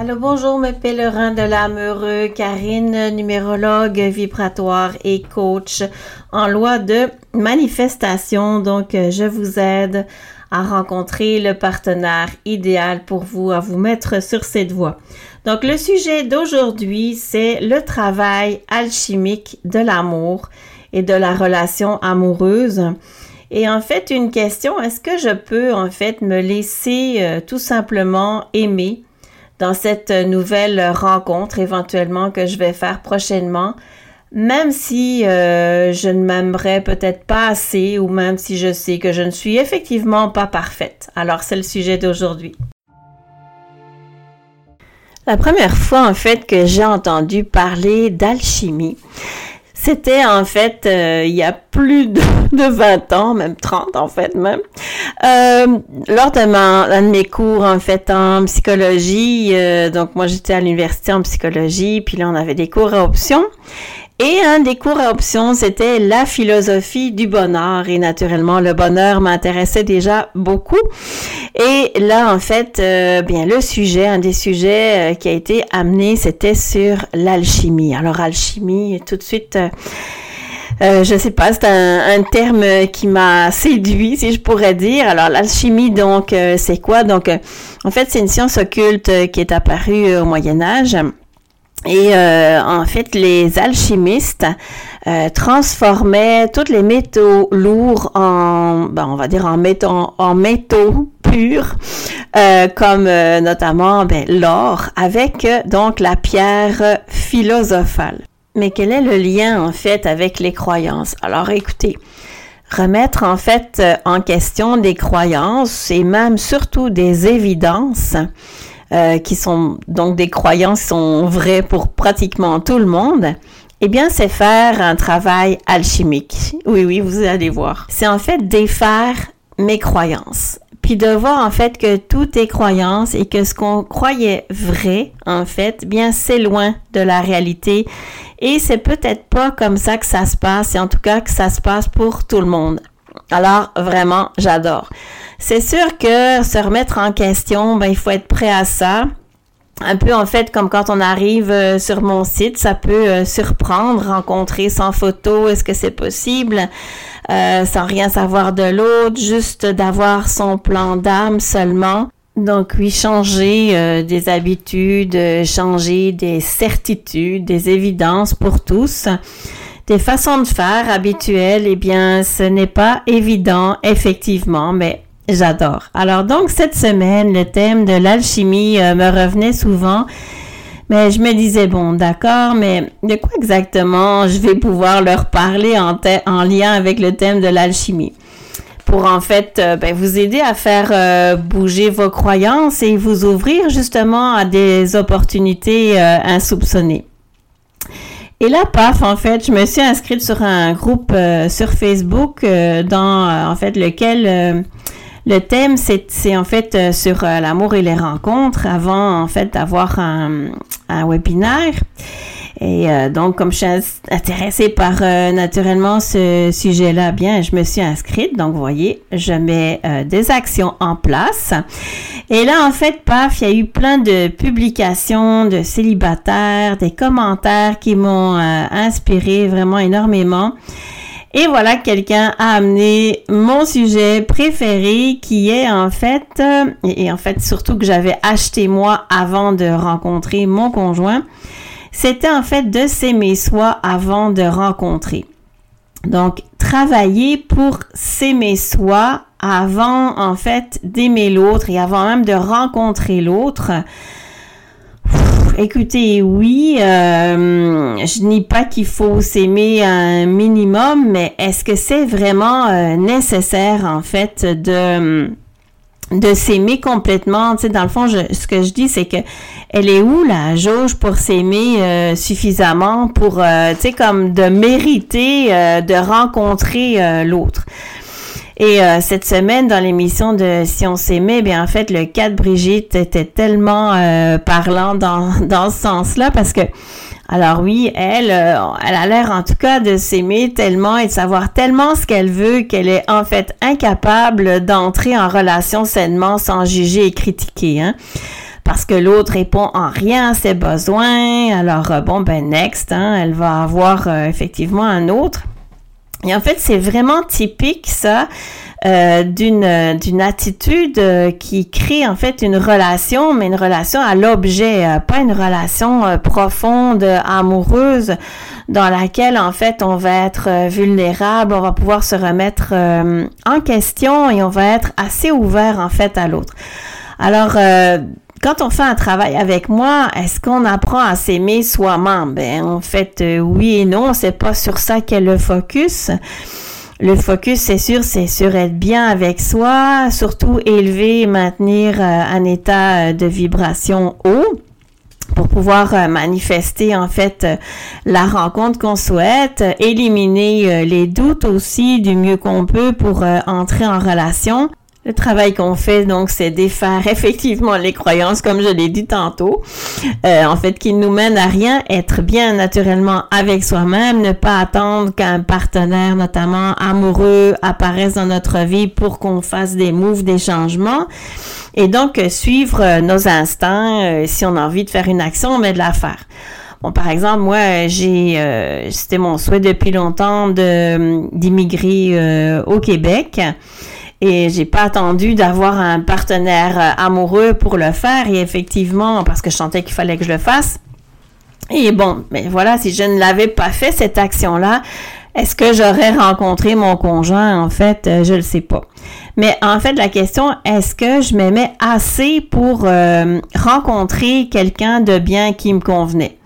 Allô, bonjour mes pèlerins de l'amoureux, Karine, numérologue vibratoire et coach en loi de manifestation. Donc, euh, je vous aide à rencontrer le partenaire idéal pour vous, à vous mettre sur cette voie. Donc, le sujet d'aujourd'hui, c'est le travail alchimique de l'amour et de la relation amoureuse. Et en fait, une question, est-ce que je peux en fait me laisser euh, tout simplement aimer dans cette nouvelle rencontre éventuellement que je vais faire prochainement, même si euh, je ne m'aimerais peut-être pas assez ou même si je sais que je ne suis effectivement pas parfaite. Alors c'est le sujet d'aujourd'hui. La première fois en fait que j'ai entendu parler d'alchimie, c'était en fait euh, il y a plus de, 20 ans, même 30 en fait même, euh, lors de, de mes cours en fait en psychologie. Euh, donc moi j'étais à l'université en psychologie, puis là on avait des cours à option. Et un des cours à option, c'était la philosophie du bonheur. Et naturellement, le bonheur m'intéressait déjà beaucoup. Et là, en fait, euh, bien, le sujet, un des sujets euh, qui a été amené, c'était sur l'alchimie. Alors, alchimie, tout de suite, euh, euh je sais pas, c'est un, un, terme qui m'a séduit, si je pourrais dire. Alors, l'alchimie, donc, c'est quoi? Donc, en fait, c'est une science occulte qui est apparue au Moyen Âge et euh, en fait, les alchimistes euh, transformaient tous les métaux lourds en, ben, on va dire en métaux, en métaux purs, euh, comme notamment ben, l'or, avec donc la pierre philosophale. Mais quel est le lien en fait avec les croyances? Alors, écoutez. Remettre en fait en question des croyances et même surtout des évidences euh, qui sont donc des croyances sont vraies pour pratiquement tout le monde, eh bien, c'est faire un travail alchimique. Oui, oui, vous allez voir. C'est en fait défaire mes croyances. Puis de voir en fait que tout est croyance et que ce qu'on croyait vrai, en fait, bien c'est loin de la réalité. Et c'est peut-être pas comme ça que ça se passe, et en tout cas que ça se passe pour tout le monde. Alors, vraiment, j'adore. C'est sûr que se remettre en question, ben, il faut être prêt à ça. Un peu en fait comme quand on arrive euh, sur mon site, ça peut euh, surprendre, rencontrer sans photo, est-ce que c'est possible, euh, sans rien savoir de l'autre, juste d'avoir son plan d'âme seulement. Donc oui, changer des habitudes, changer des certitudes, des évidences pour tous des façons de faire habituelles, eh bien, ce n'est pas évident, effectivement, mais j'adore. Alors donc, cette semaine, le thème de l'alchimie euh, me revenait souvent. Mais je me disais, bon, d'accord, mais de quoi exactement je vais pouvoir leur parler en, en lien avec le thème de l'alchimie? Pour en fait euh, ben, vous aider à faire euh, bouger vos croyances et vous ouvrir justement à des opportunités insoupçonnées. Et là, paf, en fait, je me suis inscrite sur un groupe euh, sur Facebook euh, dans, euh, en fait, lequel le thème, c'est en fait sur l'amour et les rencontres avant, en fait, d'avoir un, un webinaire. Et euh, donc, comme je suis intéressée par euh, naturellement ce sujet-là, bien, je me suis inscrite. Donc, vous voyez, je mets euh, des actions en place. Et là, en fait, paf, il y a eu plein de publications de célibataires, des commentaires qui m'ont inspiré vraiment énormément. Et voilà, quelqu'un a amené mon sujet préféré qui est en fait, et en fait surtout que j'avais acheté moi avant de rencontrer mon conjoint, c'était en fait de s'aimer soi avant de rencontrer. Donc, travailler pour s'aimer soi avant en fait d'aimer l'autre et avant même de rencontrer l'autre. Écoutez, oui, euh, je nie pas qu'il faut s'aimer un minimum, mais est-ce que c'est vraiment euh, nécessaire en fait de de s'aimer complètement. Tu sais, dans le fond, ce que je dis, c'est que elle est où la jauge pour s'aimer euh, suffisamment pour, euh, tu sais, comme de mériter euh, de rencontrer l'autre? Et cette semaine, dans l'émission de Si on s'aimait, bien en fait, le cas de Brigitte était tellement parlant dans, dans ce sens-là parce que alors oui, elle, euh, elle a l'air en tout cas de s'aimer tellement et de savoir tellement ce qu'elle veut qu'elle est en fait incapable d'entrer en relation sainement sans juger et critiquer. Hein? parce que l'autre répond en rien à ses besoins. Alors, euh, bon, ben, next, hein, elle va avoir euh, effectivement un autre. Et en fait, c'est vraiment typique, ça, euh, d'une d'une attitude qui crée en fait une relation, mais une relation à l'objet, pas une relation profonde, amoureuse, dans laquelle en fait on va être vulnérable, on va pouvoir se remettre en question et on va être assez ouvert en fait à l'autre. Alors, quand on fait un travail avec moi, est-ce qu'on apprend à s'aimer soi-même? Ben, en fait, euh, oui et non, c'est pas sur ça qu'est le focus. Le focus, c'est sûr, c'est sur être bien avec soi, surtout élever et maintenir euh, un état euh, de vibration haut pour pouvoir manifester en fait la rencontre qu'on souhaite, éliminer les doutes aussi du mieux qu'on peut pour entrer en relation. Le travail qu'on fait, donc, c'est défaire effectivement les croyances, comme je l'ai dit tantôt, euh, en fait, qui nous mènent à rien, être bien naturellement avec soi-même, ne pas attendre qu'un partenaire, notamment amoureux, apparaisse dans notre vie pour qu'on fasse des moves, des changements. Et donc, suivre euh, nos instincts, euh, si on a envie de faire une action, mais de la faire. Bon, par exemple, moi, j'ai, c'était mon souhait depuis longtemps d'immigrer au Québec. Et j'ai pas attendu d'avoir un partenaire euh, amoureux pour le faire. Et effectivement, parce que je sentais qu'il fallait que je le fasse. Et bon, mais voilà, si je ne l'avais pas fait, cette action-là, est-ce que j'aurais rencontré mon conjoint? En fait, euh, je le sais pas. Mais en fait, la question, est-ce que je m'aimais assez pour euh, rencontrer quelqu'un de bien qui me convenait?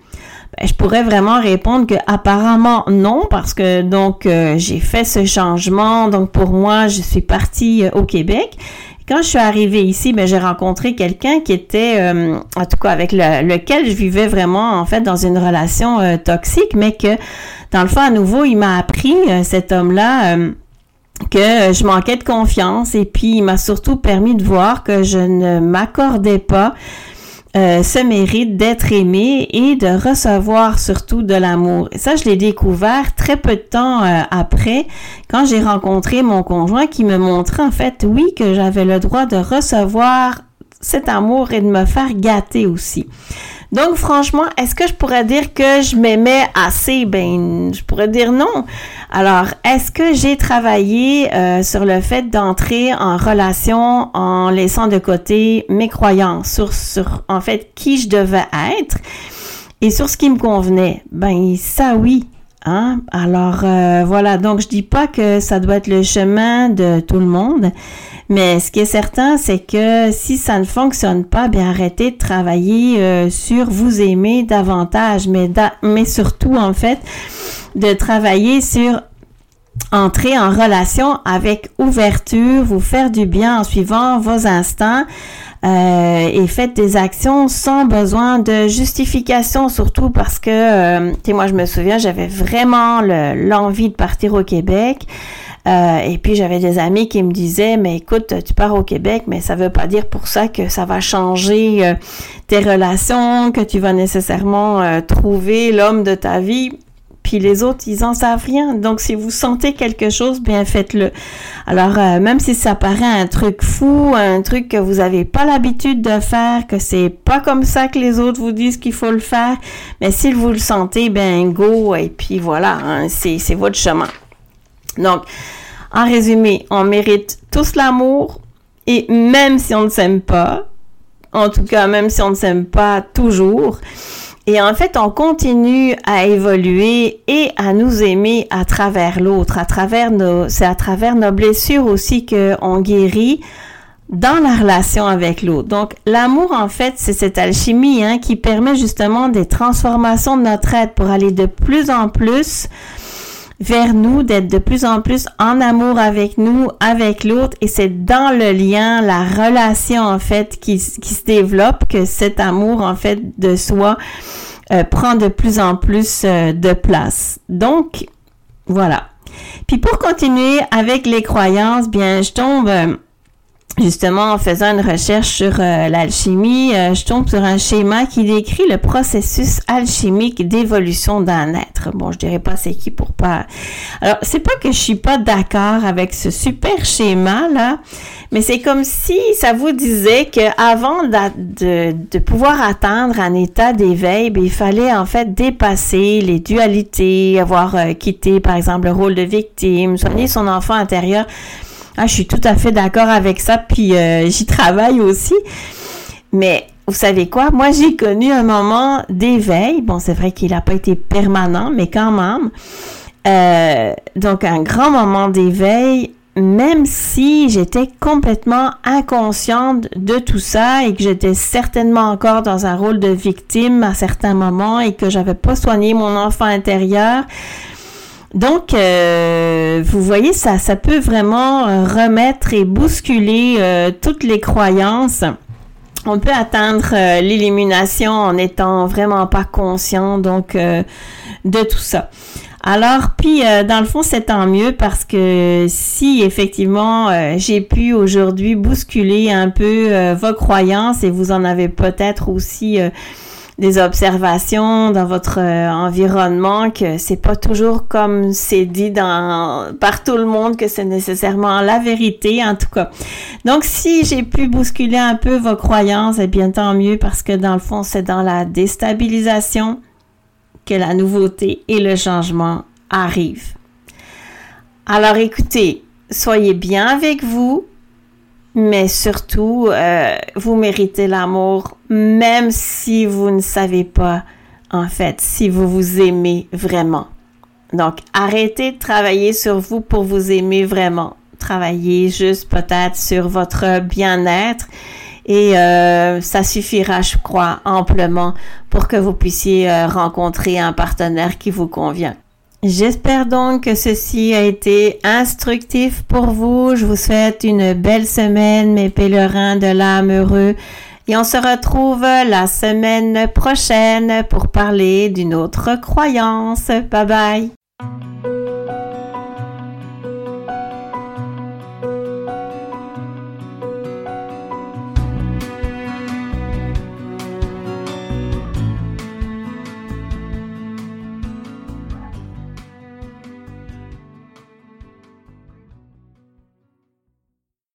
Ben, je pourrais vraiment répondre que apparemment non parce que donc euh, j'ai fait ce changement. Donc pour moi je suis partie euh, au Québec. Quand je suis arrivée ici, ben, j'ai rencontré quelqu'un qui était, euh, en tout cas avec lequel je vivais vraiment en fait dans une relation toxique, mais que dans le fond à nouveau, il m'a appris cet homme-là que je manquais de confiance. Et puis il m'a surtout permis de voir que je ne m'accordais pas euh, ce mérite d'être aimé et de recevoir surtout de l'amour. Ça, je l'ai découvert très peu de temps euh, après, quand j'ai rencontré mon conjoint qui me montrait en fait, oui, que j'avais le droit de recevoir cet amour et de me faire gâter aussi. Donc, franchement, est-ce que je pourrais dire que je m'aimais assez? Ben, je pourrais dire non. Alors, est-ce que j'ai travaillé euh, sur le fait d'entrer en relation en laissant de côté mes croyances sur, sur, en fait, qui je devais être et sur ce qui me convenait? Ben, ça oui. Hein? Alors, euh, voilà. Donc, je dis pas que ça doit être le chemin de tout le monde. Mais ce qui est certain, c'est que si ça ne fonctionne pas, bien arrêtez de travailler euh, sur vous aimer davantage, mais, mais surtout en fait de travailler sur entrer en relation avec ouverture, vous faire du bien en suivant vos instants euh, et faites des actions sans besoin de justification, surtout parce que, euh, tu sais, moi je me souviens, j'avais vraiment l'envie de partir au Québec. Euh, et puis j'avais des amis qui me disaient, mais écoute, tu pars au Québec, mais ça veut pas dire pour ça que ça va changer euh, tes relations, que tu vas nécessairement trouver l'homme de ta vie. Les autres, ils en savent rien. Donc si vous sentez quelque chose, bien faites-le. Alors même si ça paraît un truc fou, un truc que vous n'avez pas l'habitude de faire, que c'est pas comme ça que les autres vous disent qu'il faut le faire, mais si vous le sentez, ben go et puis voilà, hein, c'est votre chemin. Donc, en résumé, on mérite tous l'amour et même si on ne s'aime pas, en tout cas même si on ne s'aime pas toujours, et en fait, on continue à évoluer et à nous aimer à travers l'autre, à travers nos, c'est à travers nos blessures aussi qu'on guérit dans la relation avec l'autre. Donc, l'amour, en fait, c'est cette alchimie hein, qui permet justement des transformations de notre être pour aller de plus en plus vers nous, d'être de plus en plus en amour avec nous, avec l'autre. Et c'est dans le lien, la relation en fait qui, se développe que cet amour en fait de soi euh, prend de plus en plus euh, de place. Donc, voilà. Puis pour continuer avec les croyances, bien, je tombe... Justement, en faisant une recherche sur euh, l'alchimie, euh, je tombe sur un schéma qui décrit le processus alchimique d'évolution d'un être. Bon, je dirais pas c'est qui pour pas. Alors, c'est pas que je suis pas d'accord avec ce super schéma là, mais c'est comme si ça vous disait que avant de, de, pouvoir atteindre un état d'éveil, ben, il fallait en fait dépasser les dualités, avoir euh, quitté par exemple le rôle de victime, soigner son enfant intérieur. Ah, je suis tout à fait d'accord avec ça, puis euh, j'y travaille aussi. Mais vous savez quoi? Moi, j'ai connu un moment d'éveil. Bon, c'est vrai qu'il n'a pas été permanent, mais quand même. Euh, donc, un grand moment d'éveil, même si j'étais complètement inconsciente de tout ça et que j'étais certainement encore dans un rôle de victime à certains moments et que j'avais pas soigné mon enfant intérieur. Donc, euh, vous voyez, ça, ça peut vraiment euh, remettre et bousculer euh, toutes les croyances. On peut atteindre l'élimination en n'étant vraiment pas conscient donc de tout ça. Alors, puis dans le fond, c'est tant mieux parce que si effectivement j'ai pu aujourd'hui bousculer un peu vos croyances et vous en avez peut-être aussi des observations dans votre euh, environnement que c'est pas toujours comme c'est dit dans par tout le monde que c'est nécessairement la vérité en tout cas. Donc si j'ai pu bousculer un peu vos croyances, eh bien tant mieux parce que dans le fond c'est dans la déstabilisation que la nouveauté et le changement arrivent. Alors écoutez, soyez bien avec vous, mais surtout, euh, vous méritez l'amour, même si vous ne savez pas, en fait, si vous vous aimez vraiment. Donc, arrêtez de travailler sur vous pour vous aimer vraiment. Travaillez juste peut-être sur votre bien-être et euh, ça suffira, je crois, amplement pour que vous puissiez euh, rencontrer un partenaire qui vous convient. J'espère donc que ceci a été instructif pour vous. Je vous souhaite une belle semaine, mes pèlerins de l'âme heureux. Et on se retrouve la semaine prochaine pour parler d'une autre croyance. Bye bye.